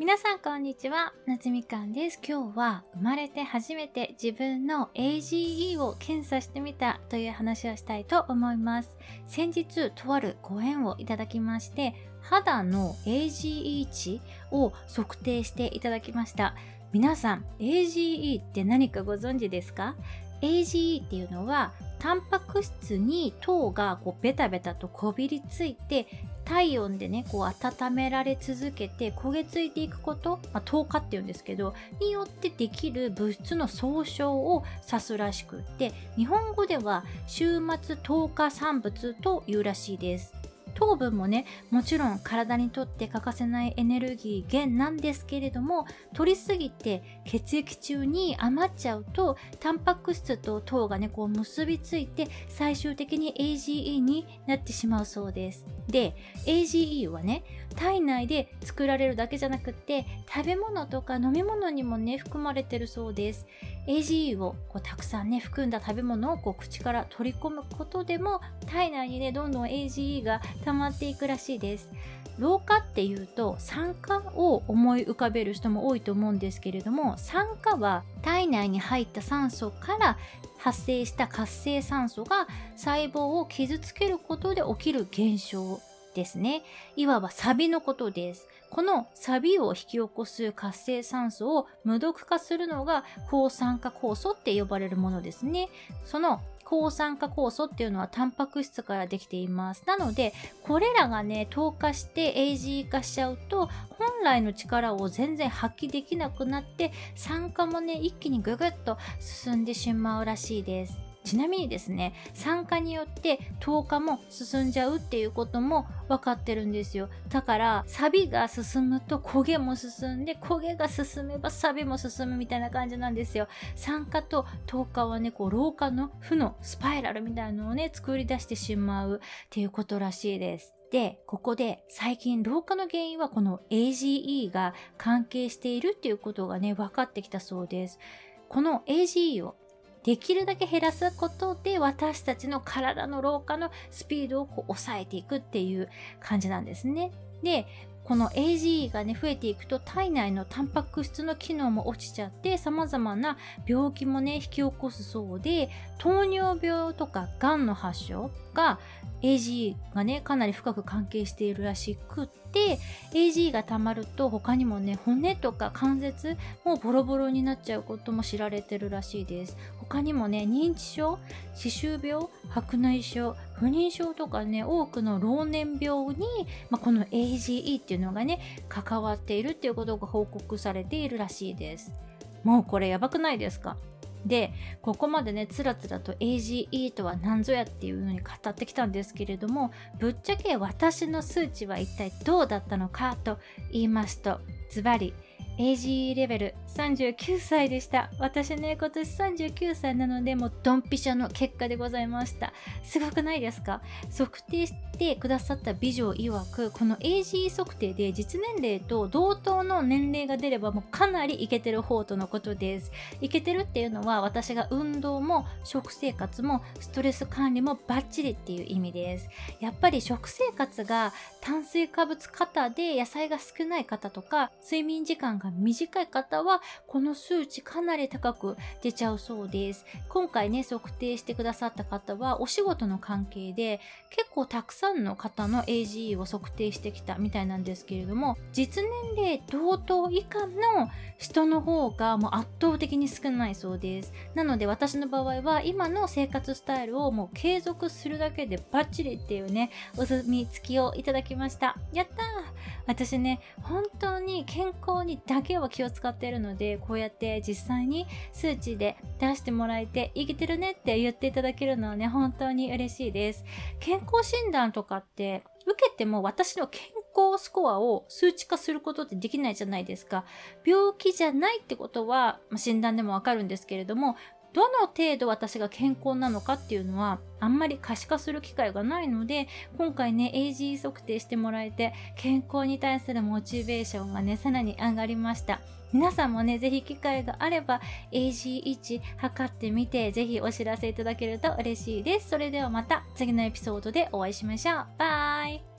皆さんこんにちは。夏みかんです。今日は生まれて初めて自分の AGE を検査してみたという話をしたいと思います。先日とあるご縁をいただきまして肌の AGE 値を測定していただきました。皆さん AGE って何かご存知ですか？AGE っていうのはタンパク質に糖がこうベタベタとこびりついて体温でねこう温められ続けて焦げついていくこと、まあ、糖化っていうんですけどによってできる物質の総称を指すらしくって日本語では週末糖化産物というらしいです。糖分もねもちろん体にとって欠かせないエネルギー源なんですけれども取りすぎて血液中に余っちゃうとタンパク質と糖がねこう結びついて最終的に AGE になってしまうそうです。で AGE はね体内で作られるだけじゃなくって食べ物とか飲み物にもね含まれてるそうです。AGE をこうたくさんね含んだ食べ物をこう口から取り込むことでも体内にねどんどん AGE が溜まっていくらしいです。老化っていうと酸化を思い浮かべる人も多いと思うんですけれども酸化は体内に入った酸素から発生した活性酸素が細胞を傷つけることで起きる現象。ですね。いわばサビのことです。このサビを引き起こす活性酸素を無毒化するのが抗酸化酵素って呼ばれるものですね。その抗酸化酵素っていうのはタンパク質からできています。なので、これらがね、糖化して AG 化しちゃうと、本来の力を全然発揮できなくなって、酸化もね、一気にググッと進んでしまうらしいです。ちなみにですね酸化によって糖化も進んじゃうっていうことも分かってるんですよ。だからサビが進むと焦げも進んで焦げが進めばサビも進むみたいな感じなんですよ。酸化と糖化はねこう老化の負のスパイラルみたいなのをね作り出してしまうっていうことらしいです。で、ここで最近老化の原因はこの AGE が関係しているっていうことがね、分かってきたそうです。この AGE をできるだけ減らすことで私たちの体の老化のスピードをこう抑えていくっていう感じなんですね。で、この AGE がね増えていくと体内のタンパク質の機能も落ちちゃって様々な病気もね引き起こすそうで糖尿病とかがんの発症が AGE がねかなり深く関係しているらしくって AGE が溜まると他にもね骨とか関節もボロボロになっちゃうことも知られてるらしいです。他にもね認知症歯周病白内障不妊症とかね多くの老年病に、まあ、この AGE ってていうのがね関わっているっていうことが報告されているらしいです。もうこれやばくないですか？でここまでねつらつらと AGE とは何ぞやっていうのに語ってきたんですけれどもぶっちゃけ私の数値は一体どうだったのかと言いますとズバリ AGE レベル39歳でした。私ね、今年39歳なので、もうドンピシャの結果でございました。すごくないですか？測定してくださった美女曰く、この AGE 測定で実年齢と同等の年齢が出ればもうかなりイケてる方とのことです。イケてるっていうのは私が運動も食生活もストレス管理もバッチリっていう意味です。やっぱり食生活が炭水化物型で野菜が少ない方とか、睡眠時間が短い方はこの数値かなり高く出ちゃうそうです。今回ね測定してくださった方はお仕事の関係で結構たくさんの方の AGE を測定してきたみたいなんですけれども実年齢同等以下の人の方がもう圧倒的に少ないそうです。なので私の場合は今の生活スタイルをもう継続するだけでバッチリっていうねお墨付きをいただきました。やったー！私ね本当に健康にだけは気を使っているのでこうやって実際に数値で出してもらえて生きてるねって言っていただけるのはね本当に嬉しいです。健康診断とかって受けても私の健康スコアを数値化することってできないじゃないですか。病気じゃないってことは、ま診断でもわかるんですけれどもどの程度私が健康なのかっていうのはあんまり可視化する機会がないので今回ね AG 測定してもらえて健康に対するモチベーションがねさらに上がりました。皆さんもねぜひ機会があれば AG1 測ってみてぜひお知らせいただけると嬉しいです。それではまた次のエピソードでお会いしましょう。バイ。